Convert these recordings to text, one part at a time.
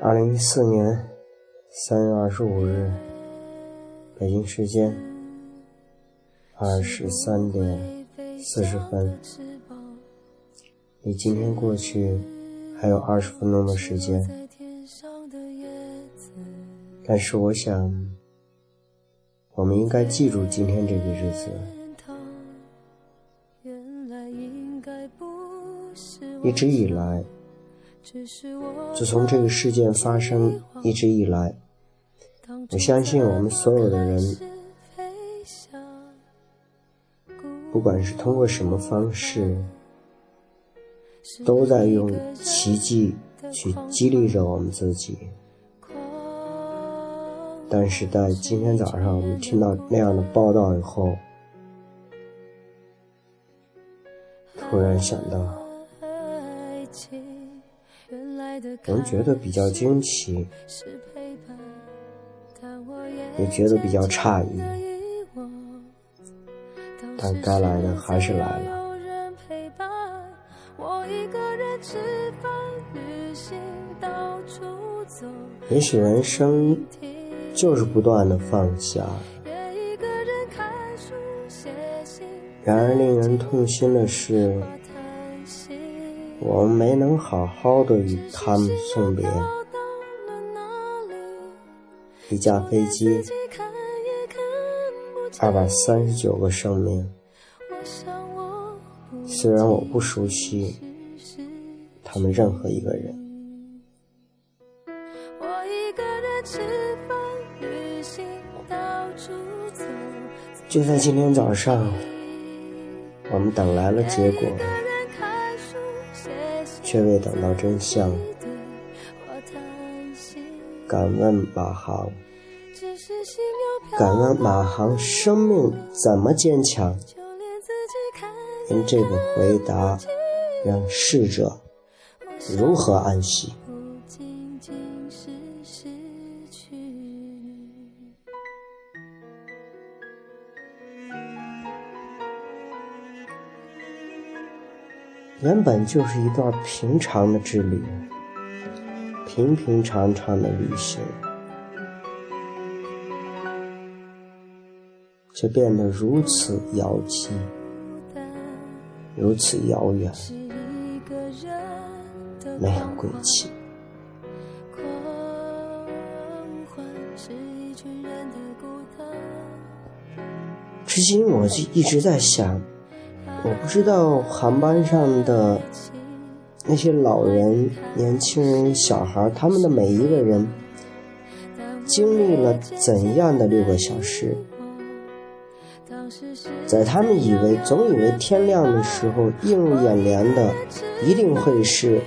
二零一四年三月二十五日，北京时间二十三点四十分，离今天过去还有二十分钟的时间。但是我想，我们应该记住今天这个日子。一直以来。自从这个事件发生一直以来，我相信我们所有的人，不管是通过什么方式，都在用奇迹去激励着我们自己。但是在今天早上我们听到那样的报道以后，突然想到。我们觉得比较惊奇，也觉得比较诧异，但该来的还是来了。也许人生就是不断的放下，然而令人痛心的是。我们没能好好的与他们送别。一架飞机，二百三十九个生命。虽然我不熟悉他们任何一个人。就在今天早上，我们等来了结果。却未等到真相。敢问马航，敢问马航，生命怎么坚强？因这个回答，让逝者如何安息？原本就是一段平常的之旅，平平常常的旅行，却变得如此遥期，如此遥远，没有归期。至今，我就一直在想。我不知道航班上的那些老人、年轻人、小孩，他们的每一个人经历了怎样的六个小时？在他们以为总以为天亮的时候，映入眼帘的一定会是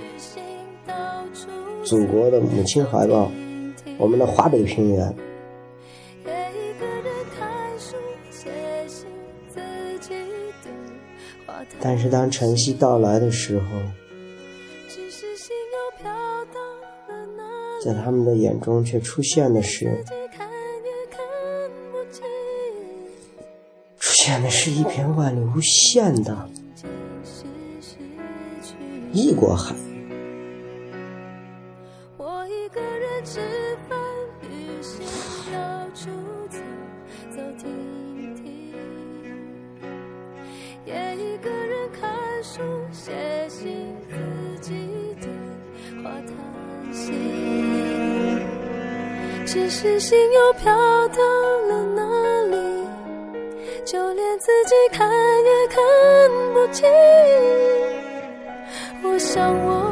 祖国的母亲怀抱，我们的华北平原。但是当晨曦到来的时候，在他们的眼中却出现的是，出现的是一片万里无限的异国海。书写信自己的话叹息只是心又飘到了哪里？就连自己看也看不清。我想，我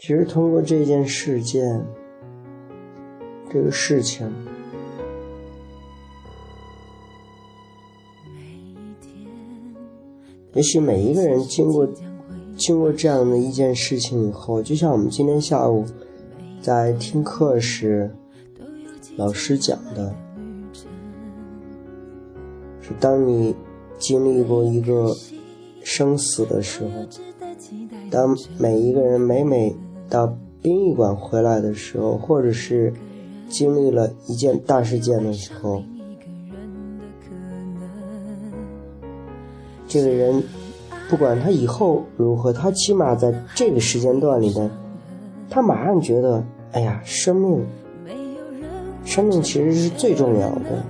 其实通过这件事件，这个事情，也许每一个人经过经过这样的一件事情以后，就像我们今天下午在听课时，老师讲的，是当你经历过一个生死的时候，当每一个人每每到殡仪馆回来的时候，或者是经历了一件大事件的时候，这个人。不管他以后如何，他起码在这个时间段里边，他马上觉得，哎呀，生命，生命其实是最重要的。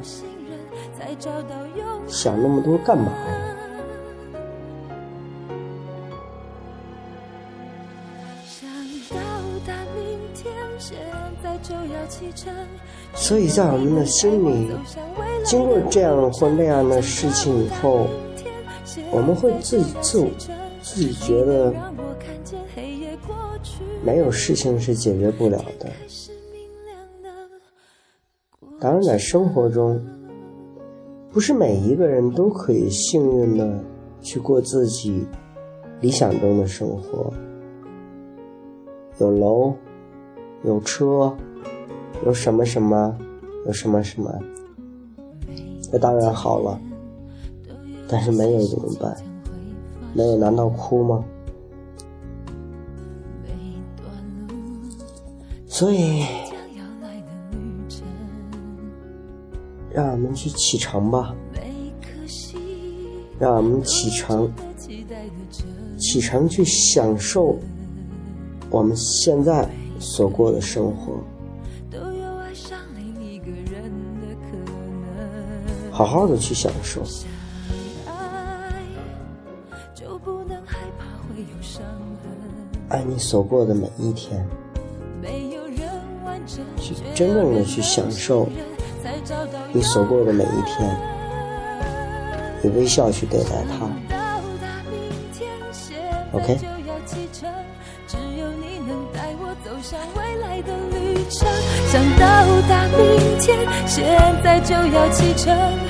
想那么多干嘛？所以在我们的心里，经过这样或那样的事情以后。我们会自己自我自己觉得没有事情是解决不了的。当然，在生活中，不是每一个人都可以幸运的去过自己理想中的生活，有楼，有车，有什么什么，有什么什么，那当然好了。但是没有怎么办？没有难道哭吗？所以，让我们去启程吧，让我们启程，启程去享受我们现在所过的生活，好好的去享受。爱你所过的每一天，去真正的去享受你所过的每一天，以微笑去对待它。OK。想到达明天，现在就要启程。